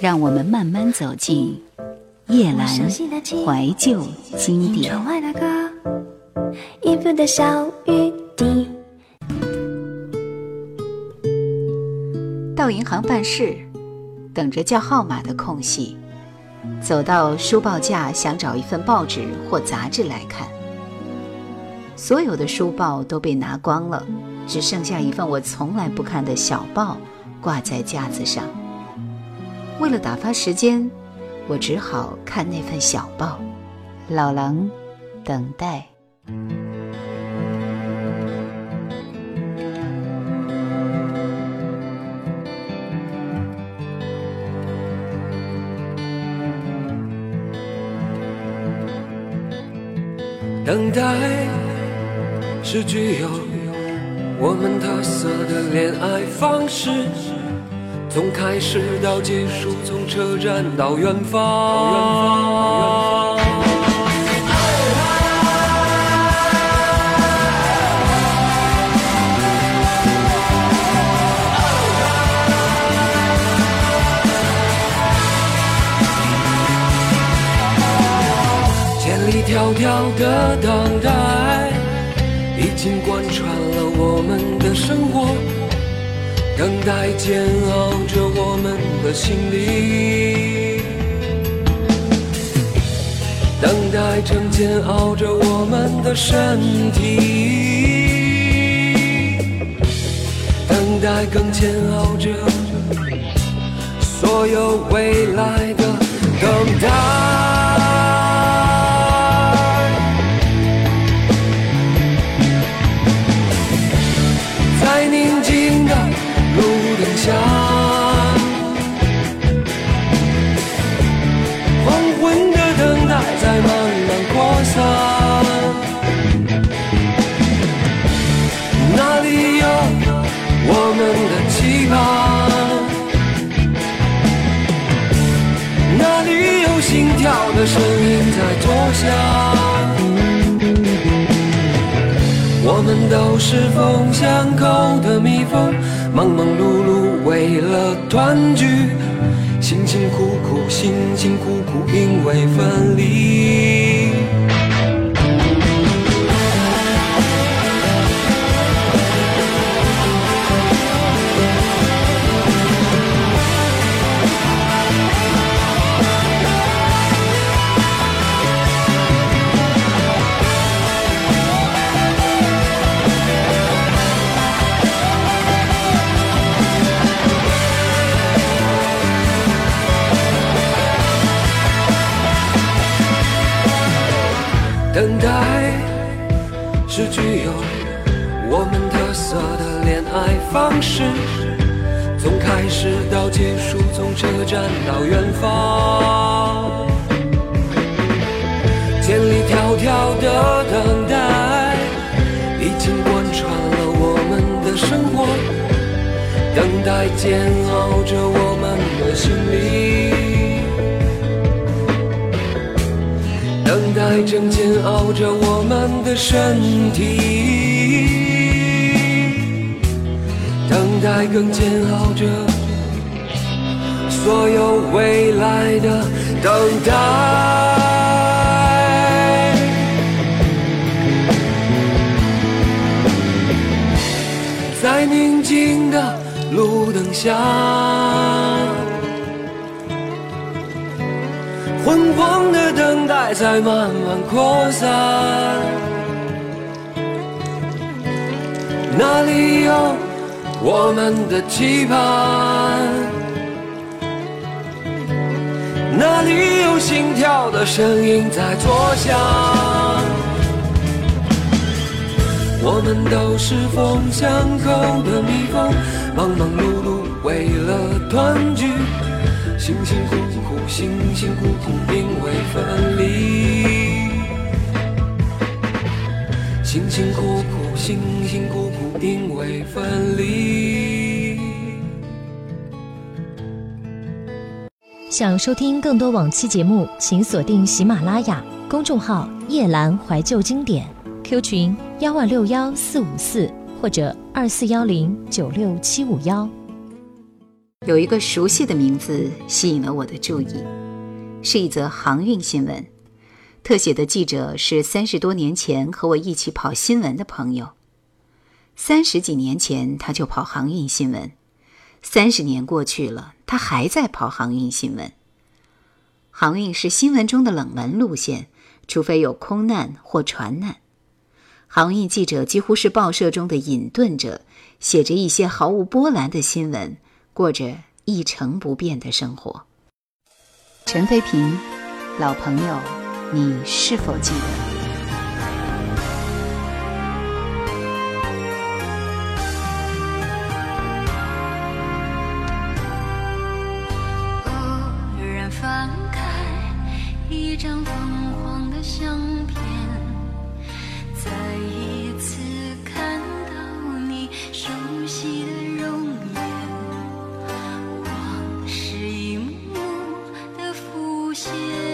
让我们慢慢走进夜阑怀旧经典。到银行办事，等着叫号码的空隙，走到书报架，想找一份报纸或杂志来看。所有的书报都被拿光了，只剩下一份我从来不看的小报挂在架子上。为了打发时间，我只好看那份小报。老狼，等待。等待。是具有我们特色的恋爱方式，从开始到结束，从车站到远方。千里迢迢的等待。已经贯穿了我们的生活，等待煎熬着我们的心灵，等待成煎熬着我们的身体，等待更煎熬着的声音在作响，我们都是风巷口的蜜蜂，忙忙碌碌为了团聚，辛辛苦苦，辛辛苦苦，因为分离。等待煎熬着我们的心灵。等待正煎熬着我们的身体，等待更煎熬着所有未来的等待，在宁静的路灯下。昏黄的等待在慢慢扩散，哪里有我们的期盼？哪里有心跳的声音在作响？我们都是风巷口的蜜蜂，忙忙碌碌为了团聚。辛辛苦苦，辛辛苦苦，因为分离。辛辛苦苦，辛辛苦苦，因为分离。想收听更多往期节目，请锁定喜马拉雅公众号“夜阑怀旧经典 ”，Q 群幺二六幺四五四或者二四幺零九六七五幺。有一个熟悉的名字吸引了我的注意，是一则航运新闻。特写的记者是三十多年前和我一起跑新闻的朋友。三十几年前他就跑航运新闻，三十年过去了，他还在跑航运新闻。航运是新闻中的冷门路线，除非有空难或船难。航运记者几乎是报社中的隐遁者，写着一些毫无波澜的新闻，过着一成不变的生活。陈飞平，老朋友。你是否记得？现。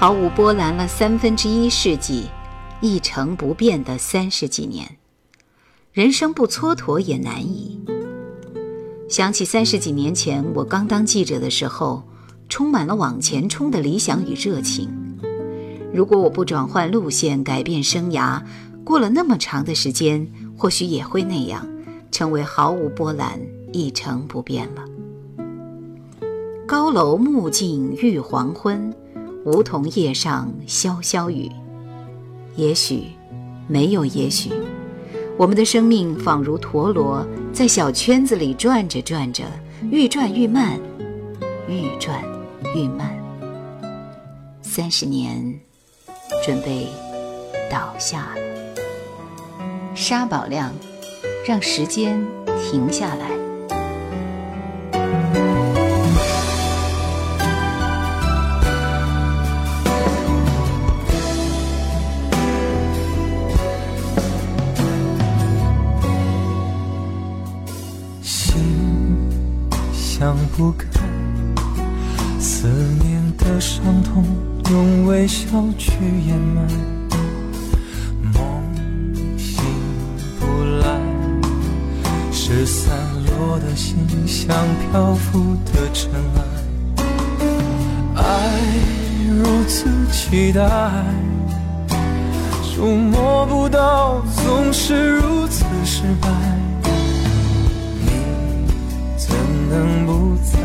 毫无波澜了三分之一世纪，一成不变的三十几年，人生不蹉跎也难以。想起三十几年前我刚当记者的时候，充满了往前冲的理想与热情。如果我不转换路线，改变生涯，过了那么长的时间，或许也会那样，成为毫无波澜、一成不变了。高楼暮尽欲黄昏，梧桐叶上潇潇雨。也许，没有也许，我们的生命仿如陀螺，在小圈子里转着转着，愈转愈慢，愈转愈慢。三十年，准备倒下了。沙宝亮，让时间停下来。不开，思念的伤痛用微笑去掩埋，梦醒不来，是散落的心像漂浮的尘埃，爱如此期待，触摸不到，总是如此失败。能不在，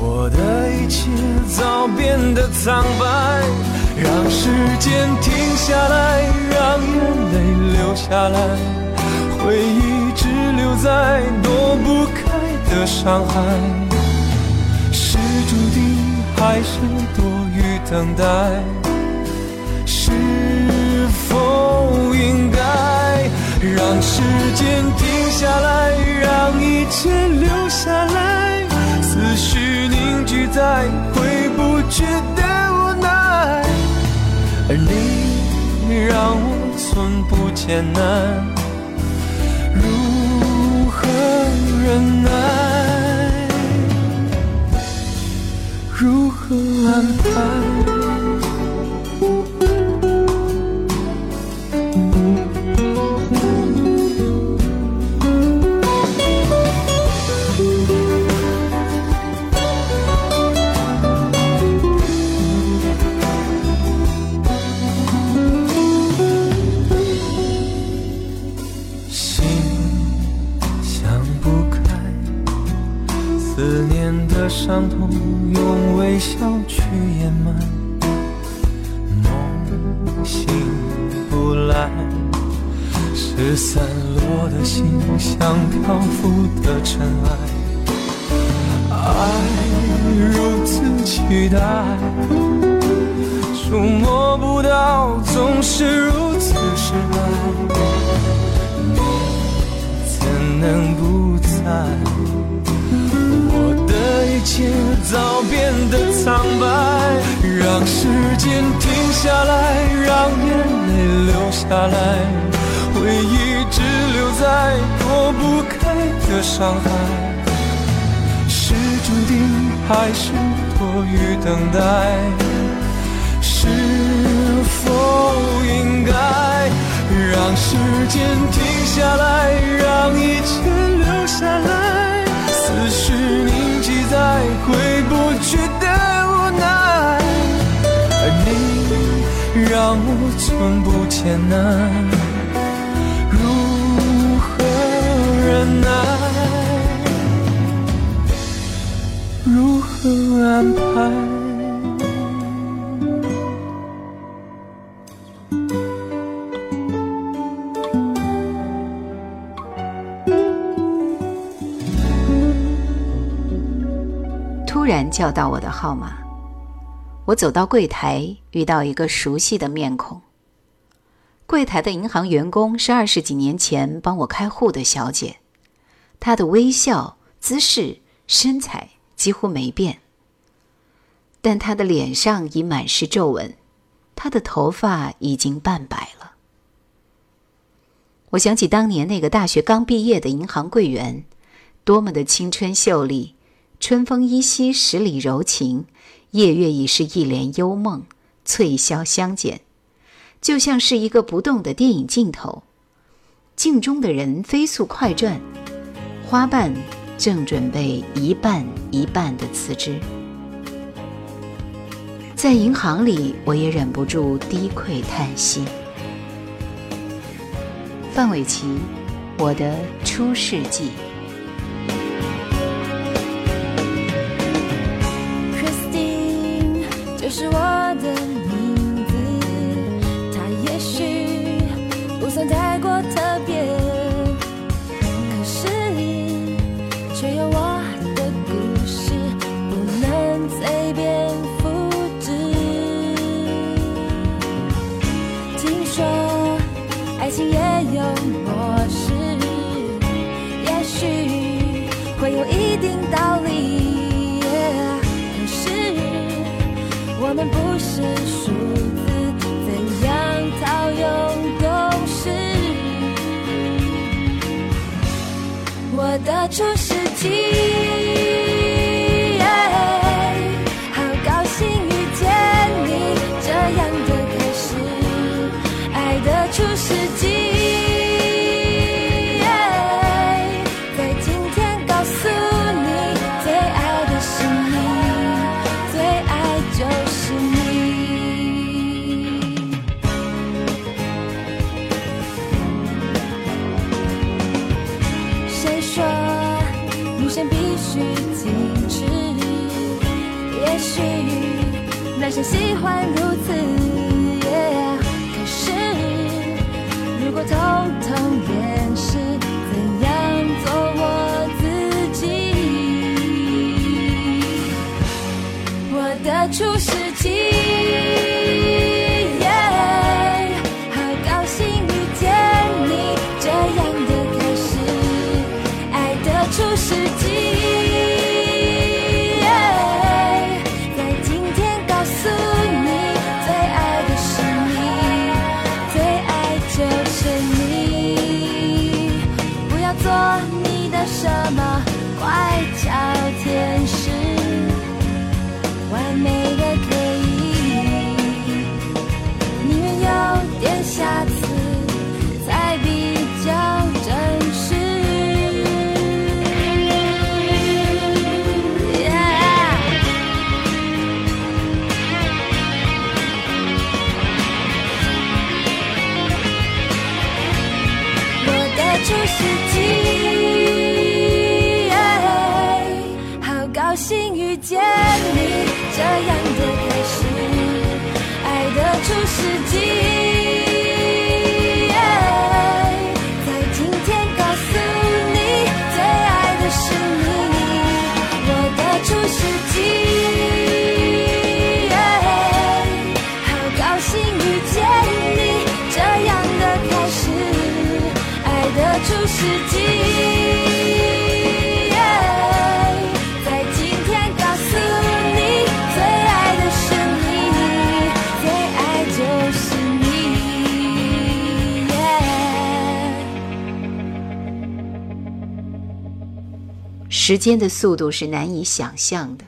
我的一切早变得苍白。让时间停下来，让眼泪流下来，回忆只留在躲不开的伤害。是注定还是多余等待？是否应该让时间停下来？让一切留下来，思绪凝聚在回不去的无奈，而你让我寸步艰难，如何忍耐？如何安排？我的？一切早变得苍白，让时间停下来，让眼泪流下来，回忆只留在躲不开的伤害。是注定还是多余等待？是否应该让时间停下来，让一切留下来？思绪凝。在回不去的无奈，而你让我寸步艰难，如何忍耐？如何安排？突然叫到我的号码，我走到柜台，遇到一个熟悉的面孔。柜台的银行员工是二十几年前帮我开户的小姐，她的微笑、姿势、身材几乎没变，但她的脸上已满是皱纹，她的头发已经半白了。我想起当年那个大学刚毕业的银行柜员，多么的青春秀丽。春风依稀，十里柔情；夜月已是一帘幽梦，翠箫相减，就像是一个不动的电影镜头。镜中的人飞速快转，花瓣正准备一半一半的辞职。在银行里，我也忍不住低喟叹息。范玮琪，《我的出世记》。是我的名字。它也许不算太过特们不是数字，怎样套用公式？我的初世纪。时间的速度是难以想象的，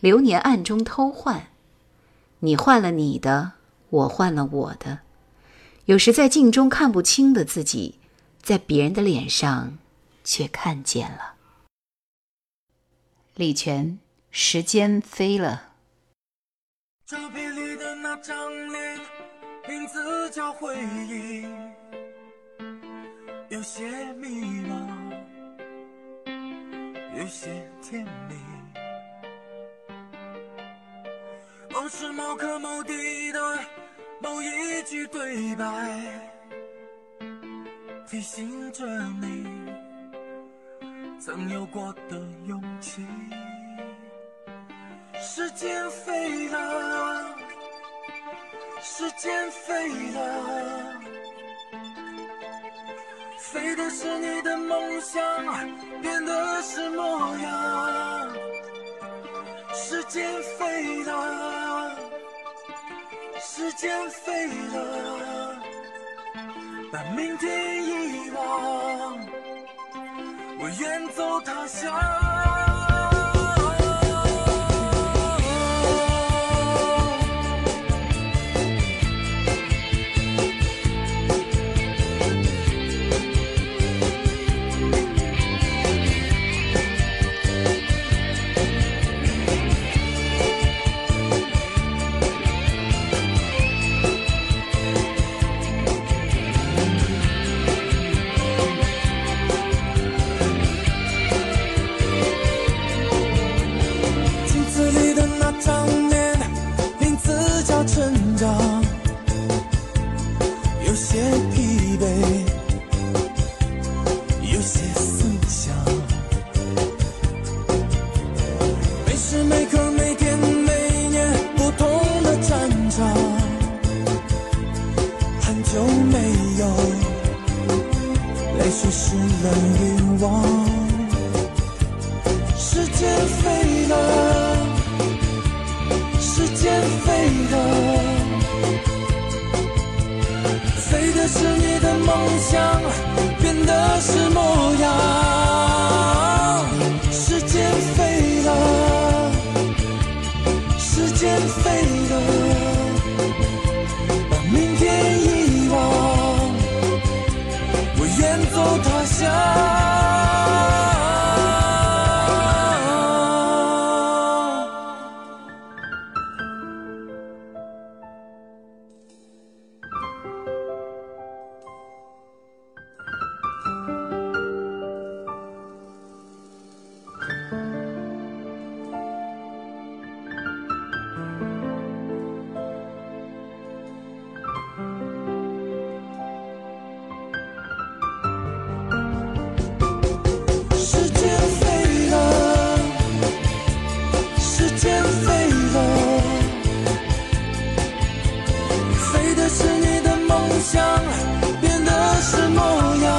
流年暗中偷换，你换了你的，我换了我的。有时在镜中看不清的自己，在别人的脸上却看见了。李泉，时间飞了。照片里的那张脸，名字叫回忆，有些迷茫，有些甜蜜。某时某刻某地的某一句对白，提醒着你曾有过的勇气。时间飞了，时间飞了，飞的是你的梦想，变的是模样。时间飞了，时间飞了，把明天遗忘，我远走他乡。这是你的梦想，变的是模样。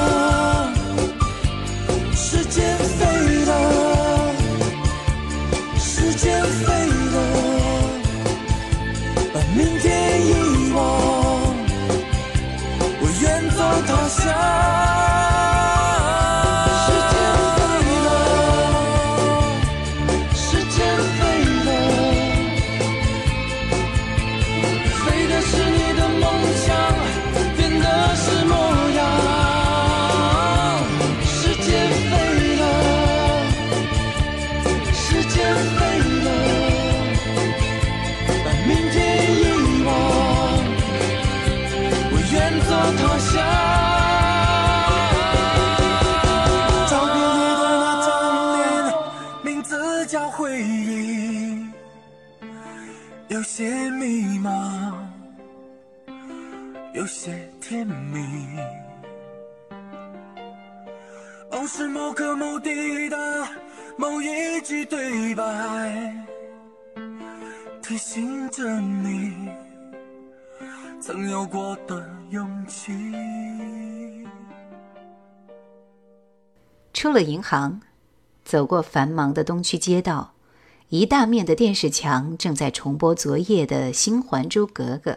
有些迷茫，有些甜蜜。哦，是某刻某地的某一句对白，提醒着你曾有过的勇气。出了银行，走过繁忙的东区街道，一大面的电视墙正在重播昨夜的新《还珠格格》。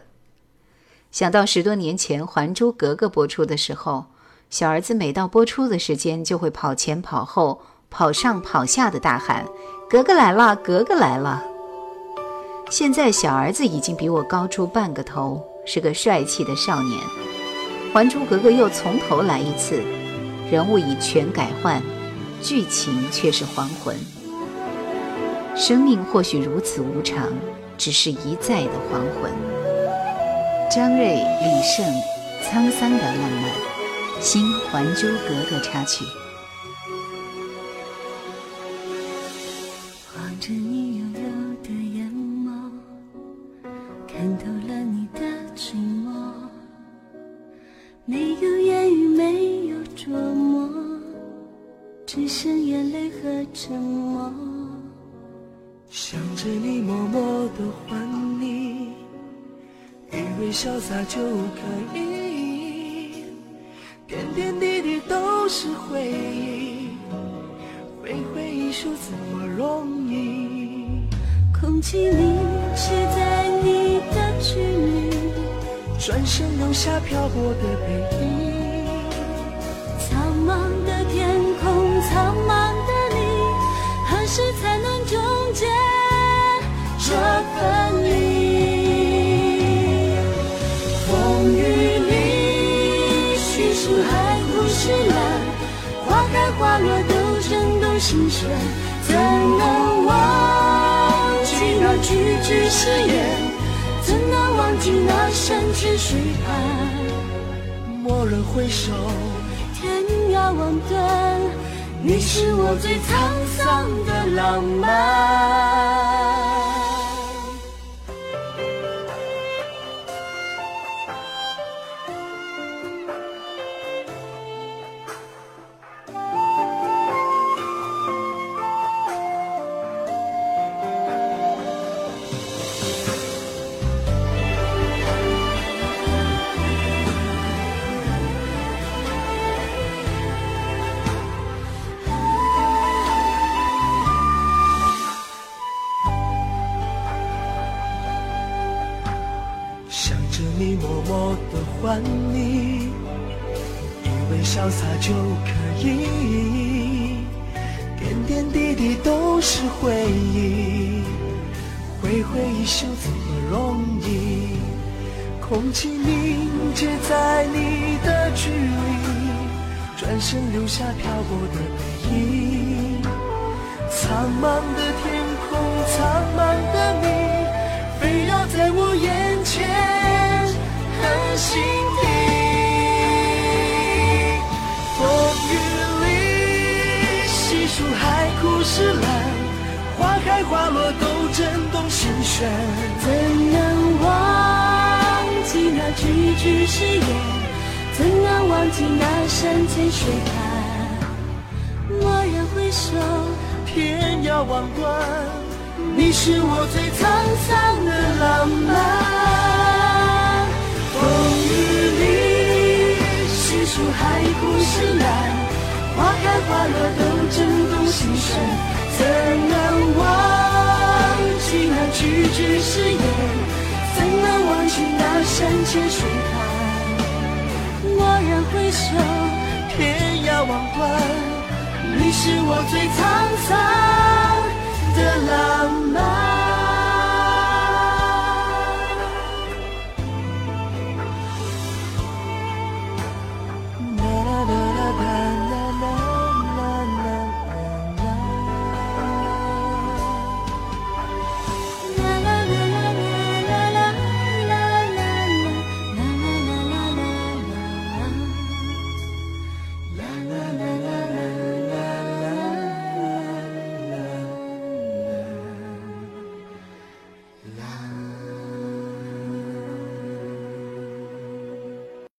想到十多年前《还珠格格》播出的时候，小儿子每到播出的时间就会跑前跑后、跑上跑下的大喊：“格格来了，格格来了！”现在小儿子已经比我高出半个头，是个帅气的少年。《还珠格格》又从头来一次。人物已全改换，剧情却是还魂。生命或许如此无常，只是一再的黄昏。张睿、李晟，沧桑的浪漫，《新还珠格格》插曲。回忆，挥挥衣袖怎么容易？空气凝结在你的距离，转身留下漂泊的背影。苍茫的天空，苍茫花落都震动心弦，怎能忘记那句句誓言？怎能忘记那山泉水畔？蓦然回首，天涯望断，你是我最沧桑的浪漫。转身留下漂泊的背影，苍茫的天空，苍茫的你。飞绕在我眼前狠心地，风雨里细数海枯石烂，花开花落都震动心弦。怎能忘记那句句誓言？怎能忘记那山千水畔？蓦然回首，天涯望断。你是我最沧桑的浪漫，风雨里细数海枯石烂，花开花落都震动心弦。怎能忘记那句句誓言？怎能忘记那山千水？回首天涯，望断你是我最沧桑的浪漫。